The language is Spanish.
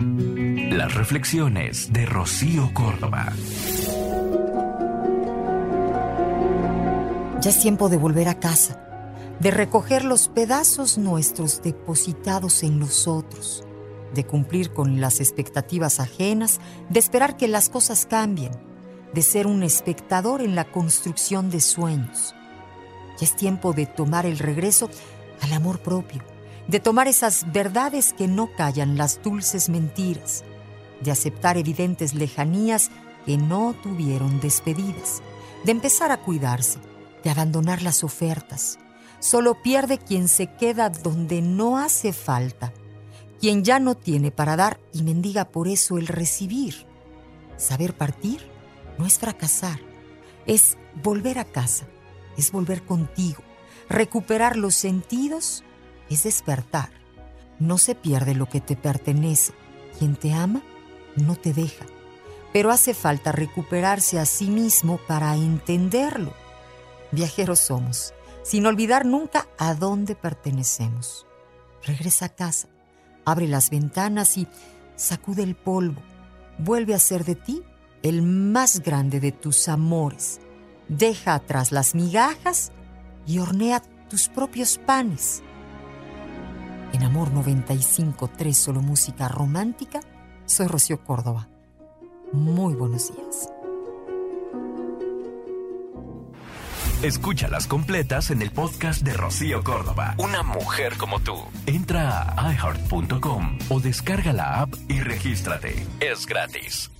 Las reflexiones de Rocío Córdoba. Ya es tiempo de volver a casa, de recoger los pedazos nuestros depositados en los otros, de cumplir con las expectativas ajenas, de esperar que las cosas cambien, de ser un espectador en la construcción de sueños. Ya es tiempo de tomar el regreso al amor propio, de tomar esas verdades que no callan las dulces mentiras, de aceptar evidentes lejanías que no tuvieron despedidas, de empezar a cuidarse, de abandonar las ofertas. Solo pierde quien se queda donde no hace falta, quien ya no tiene para dar y mendiga por eso el recibir. Saber partir no es fracasar, es volver a casa, es volver contigo, recuperar los sentidos es despertar. No se pierde lo que te pertenece. Quien te ama no te deja. Pero hace falta recuperarse a sí mismo para entenderlo. Viajeros somos, sin olvidar nunca a dónde pertenecemos. Regresa a casa, abre las ventanas y sacude el polvo. Vuelve a ser de ti el más grande de tus amores. Deja atrás las migajas y hornea tus propios panes. En Amor 95.3 Solo Música Romántica, soy Rocío Córdoba. Muy buenos días. Escúchalas completas en el podcast de Rocío Córdoba. Una mujer como tú. Entra a iHeart.com o descarga la app y regístrate. Es gratis.